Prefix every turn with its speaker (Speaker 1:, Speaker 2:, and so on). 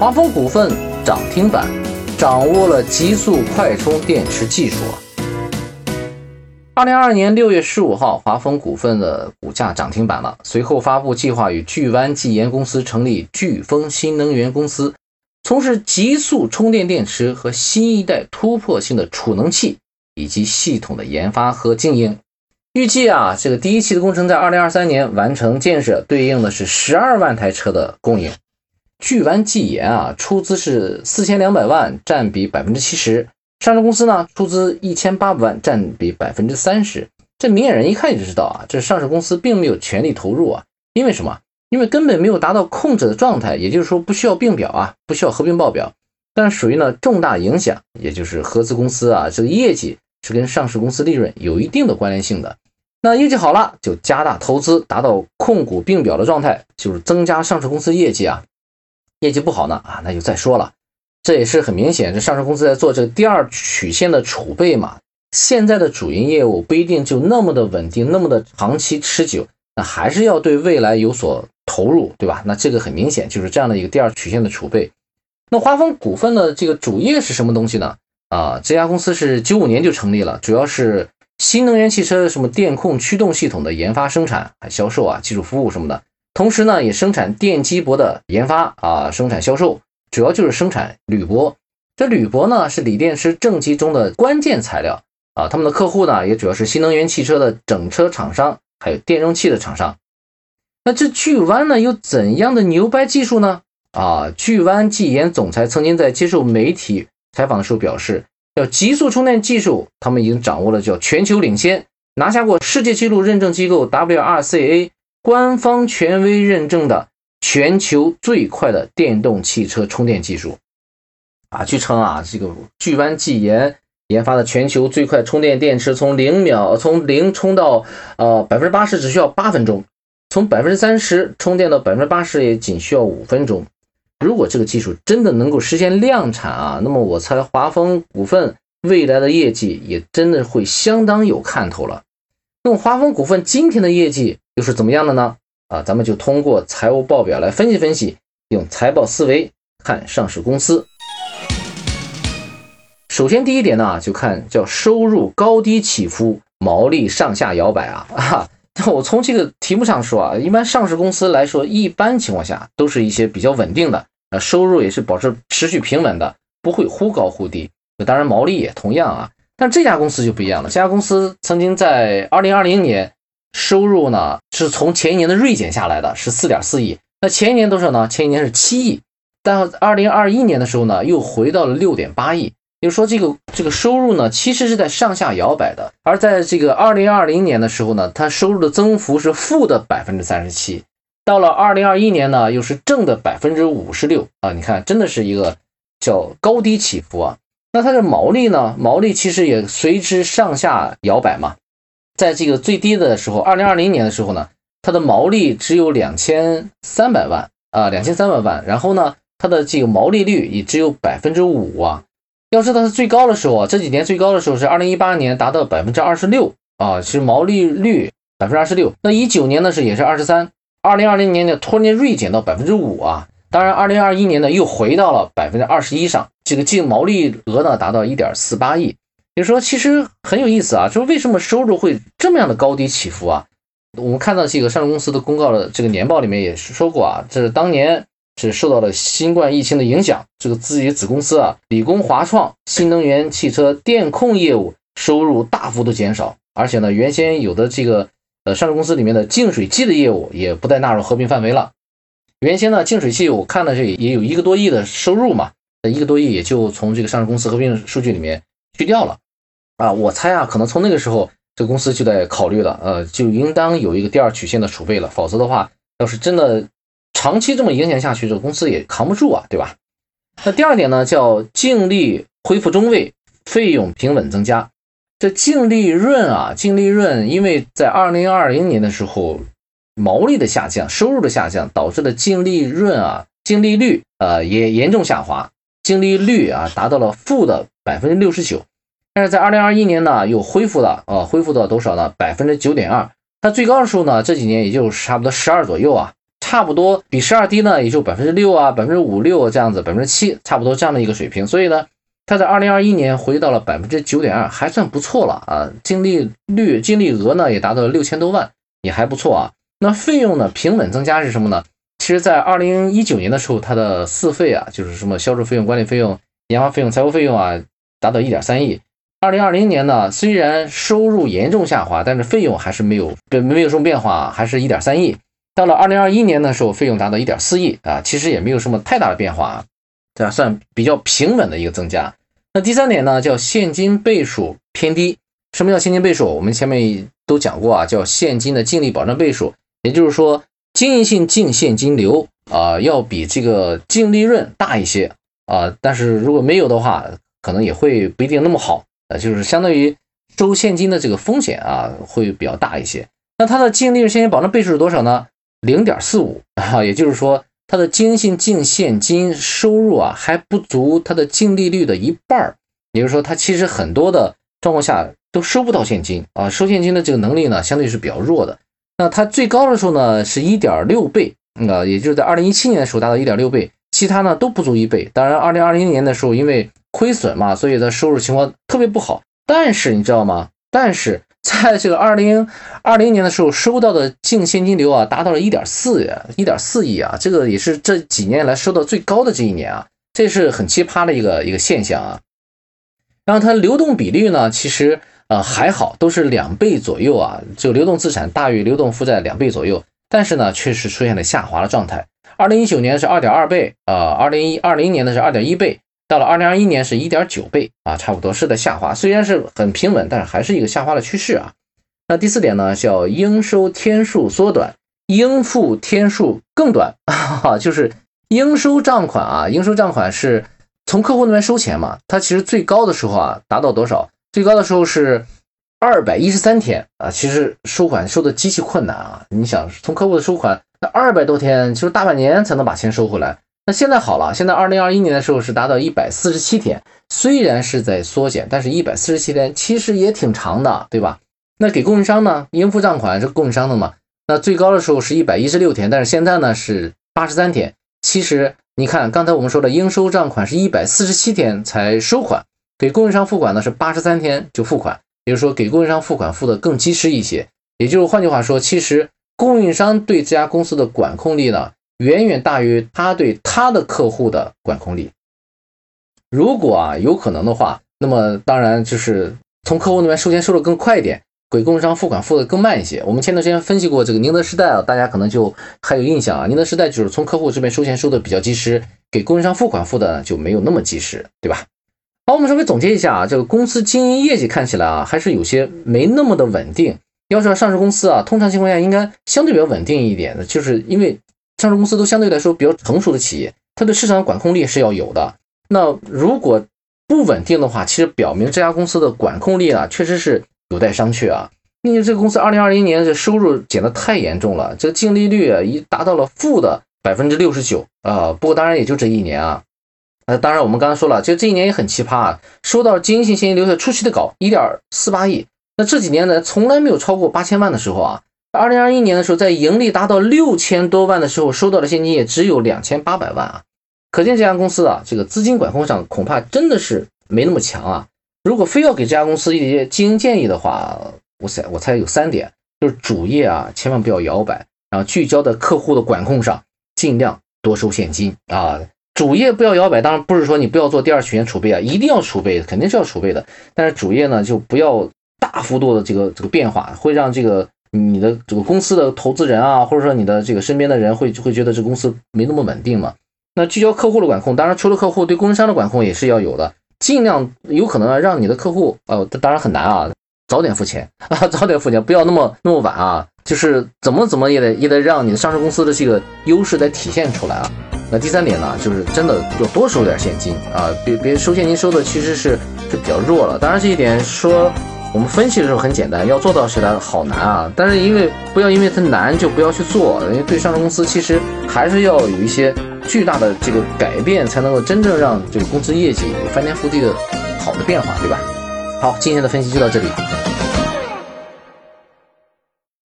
Speaker 1: 华丰股份涨停板，掌握了极速快充电池技术。二零二二年六月十五号，华丰股份的股价涨停板了。随后发布计划与聚湾技研公司成立飓风新能源公司，从事极速充电电池和新一代突破性的储能器以及系统的研发和经营。预计啊，这个第一期的工程在二零二三年完成建设，对应的是十二万台车的供应。聚湾技研啊，出资是四千两百万，占比百分之七十。上市公司呢，出资一千八百万，占比百分之三十。这明眼人一看就知道啊，这上市公司并没有全力投入啊。因为什么？因为根本没有达到控制的状态，也就是说不需要并表啊，不需要合并报表。但属于呢重大影响，也就是合资公司啊，这个业绩是跟上市公司利润有一定的关联性的。那业绩好了，就加大投资，达到控股并表的状态，就是增加上市公司业绩啊。业绩不好呢啊，那就再说了。这也是很明显，这上市公司在做这个第二曲线的储备嘛。现在的主营业务不一定就那么的稳定，那么的长期持久，那还是要对未来有所投入，对吧？那这个很明显就是这样的一个第二曲线的储备。那华丰股份的这个主业是什么东西呢？啊，这家公司是九五年就成立了，主要是新能源汽车什么电控驱动系统的研发、生产、销售啊，技术服务什么的。同时呢，也生产电机箔的研发啊，生产销售，主要就是生产铝箔。这铝箔呢，是锂电池正极中的关键材料啊。他们的客户呢，也主要是新能源汽车的整车厂商，还有电容器的厂商。那这巨湾呢，有怎样的牛掰技术呢？啊，巨湾技研总裁曾经在接受媒体采访的时候表示，叫极速充电技术，他们已经掌握了叫全球领先，拿下过世界纪录认证机构 WRCA。官方权威认证的全球最快的电动汽车充电技术啊，据称啊，这个聚湾技研研发的全球最快充电电池，从零秒从零充到呃百分之八十只需要八分钟，从百分之三十充电到百分之八十也仅需要五分钟。如果这个技术真的能够实现量产啊，那么我猜华丰股份未来的业绩也真的会相当有看头了。那么华丰股份今天的业绩。又是怎么样的呢？啊，咱们就通过财务报表来分析分析，用财报思维看上市公司。首先第一点呢，就看叫收入高低起伏，毛利上下摇摆啊啊！我从这个题目上说啊，一般上市公司来说，一般情况下都是一些比较稳定的，啊，收入也是保持持续平稳的，不会忽高忽低。当然毛利也同样啊，但这家公司就不一样了，这家公司曾经在二零二零年。收入呢是从前一年的锐减下来的，是四点四亿。那前一年多少呢？前一年是七亿。但二零二一年的时候呢，又回到了六点八亿。也就是说，这个这个收入呢，其实是在上下摇摆的。而在这个二零二零年的时候呢，它收入的增幅是负的百分之三十七。到了二零二一年呢，又是正的百分之五十六啊！你看，真的是一个叫高低起伏啊。那它的毛利呢？毛利其实也随之上下摇摆嘛。在这个最低的时候，二零二零年的时候呢，它的毛利只有两千三百万啊，两千三百万。然后呢，它的这个毛利率也只有百分之五啊。要知道它最高的时候啊，这几年最高的时候是二零一八年达到百分之二十六啊，其实毛利率百分之二十六。那一九年呢是也是二十三，二零二零年呢突然间锐减到百分之五啊。当然，二零二一年呢又回到了百分之二十一上，这个净毛利额呢达到一点四八亿。就说其实很有意思啊，就是为什么收入会这么样的高低起伏啊？我们看到这个上市公司的公告的这个年报里面也是说过啊，这是当年是受到了新冠疫情的影响，这个自己子公司啊，理工华创新能源汽车电控业务收入大幅度减少，而且呢，原先有的这个呃上市公司里面的净水器的业务也不再纳入合并范围了。原先呢，净水器我看了这也有一个多亿的收入嘛，一个多亿也就从这个上市公司合并数据里面。去掉了，啊，我猜啊，可能从那个时候，这公司就在考虑了，呃，就应当有一个第二曲线的储备了，否则的话，要是真的长期这么影响下去，这个公司也扛不住啊，对吧？那第二点呢，叫净利恢复中位，费用平稳增加。这净利润啊，净利润，因为在二零二零年的时候，毛利的下降，收入的下降，导致了净利润啊，净利率呃也严重下滑，净利率啊达到了负的。百分之六十九，但是在二零二一年呢，又恢复了，呃，恢复到多少呢？百分之九点二。它最高的时候呢，这几年也就差不多十二左右啊，差不多比十二低呢，也就百分之六啊，百分之五六这样子，百分之七差不多这样的一个水平。所以呢，它在二零二一年回到了百分之九点二，还算不错了啊。净利率、净利额呢也达到了六千多万，也还不错啊。那费用呢平稳增加是什么呢？其实，在二零一九年的时候，它的四费啊，就是什么销售费用、管理费用、研发费用、财务费用啊，达到一点三亿。二零二零年呢，虽然收入严重下滑，但是费用还是没有没没有什么变化，还是一点三亿。到了二零二一年的时候，费用达到一点四亿啊，其实也没有什么太大的变化，对吧？算比较平稳的一个增加。那第三点呢，叫现金倍数偏低。什么叫现金倍数？我们前面都讲过啊，叫现金的净利保证倍数，也就是说，经营性净现金流啊，要比这个净利润大一些啊。但是如果没有的话，可能也会不一定那么好。呃，就是相当于收现金的这个风险啊，会比较大一些。那它的净利润现金保证倍数是多少呢？零点四五啊，也就是说，它的经营性净现金收入啊，还不足它的净利率的一半儿。也就是说，它其实很多的状况下都收不到现金啊，收现金的这个能力呢，相对是比较弱的。那它最高的时候呢，是一点六倍啊，也就是在二零一七年的时候达到一点六倍，其他呢都不足一倍。当然，二零二零年的时候因为亏损嘛，所以它收入情况特别不好。但是你知道吗？但是 在这个二零二零年的时候，收到的净现金流啊，达到了一点四一点四亿啊，这个也是这几年来收到最高的这一年啊，这是很奇葩的一个一个现象啊。然后它流动比率呢，其实呃还好，都是两倍左右啊，就流动资产大于流动负债两倍左右。但是呢，确实出现了下滑的状态。二零一九年是二点二倍，呃，二零一二零年的是二点一倍。到了二零二一年是一点九倍啊，差不多是在下滑，虽然是很平稳，但是还是一个下滑的趋势啊。那第四点呢，叫应收天数缩短，应付天数更短，就是应收账款啊，应收账款是从客户那边收钱嘛，它其实最高的时候啊，达到多少？最高的时候是二百一十三天啊，其实收款收的极其困难啊。你想从客户的收款，那二百多天，其实大半年才能把钱收回来。那现在好了，现在二零二一年的时候是达到一百四十七天，虽然是在缩减，但是一百四十七天其实也挺长的，对吧？那给供应商呢，应付账款是供应商的嘛？那最高的时候是一百一十六天，但是现在呢是八十三天。其实你看，刚才我们说的应收账款是一百四十七天才收款，给供应商付款呢是八十三天就付款，也就是说给供应商付款付的更及时一些。也就是换句话说，其实供应商对这家公司的管控力呢？远远大于他对他的客户的管控力。如果啊有可能的话，那么当然就是从客户那边收钱收的更快一点，给供应商付款付的更慢一些。我们前段时间分析过这个宁德时代啊，大家可能就还有印象啊。宁德时代就是从客户这边收钱收的比较及时，给供应商付款付的就没有那么及时，对吧？好，我们稍微总结一下啊，这个公司经营业绩看起来啊还是有些没那么的稳定。要说上市公司啊，通常情况下应该相对比较稳定一点的，就是因为。上市公司都相对来说比较成熟的企业，它对市场管控力是要有的。那如果不稳定的话，其实表明这家公司的管控力啊，确实是有待商榷啊。因为这个公司二零二零年这收入减的太严重了，这净利率已达到了负的百分之六十九啊。不过当然也就这一年啊。呃，当然我们刚才说了，其实这一年也很奇葩啊，收到经营性现金流出奇的高，一点四八亿。那这几年呢，从来没有超过八千万的时候啊。二零二一年的时候，在盈利达到六千多万的时候，收到的现金也只有两千八百万啊，可见这家公司啊，这个资金管控上恐怕真的是没那么强啊。如果非要给这家公司一些经营建议的话，我猜我猜有三点，就是主业啊，千万不要摇摆，然后聚焦在客户的管控上，尽量多收现金啊。主业不要摇摆，当然不是说你不要做第二曲线储备啊，一定要储备，肯定是要储备的。但是主业呢，就不要大幅度的这个这个变化，会让这个。你的这个公司的投资人啊，或者说你的这个身边的人会会觉得这公司没那么稳定嘛？那聚焦客户的管控，当然除了客户对供应商的管控也是要有的，尽量有可能让你的客户，呃，当然很难啊，早点付钱啊，早点付钱，不要那么那么晚啊，就是怎么怎么也得也得让你的上市公司的这个优势得体现出来啊。那第三点呢，就是真的要多收点现金啊，别别收现金收的其实是是比较弱了。当然这一点说。我们分析的时候很简单，要做到起来好难啊！但是因为不要因为它难就不要去做，因为对上市公司其实还是要有一些巨大的这个改变，才能够真正让这个公司业绩翻天覆地的好的变化，对吧？好，今天的分析就到这里。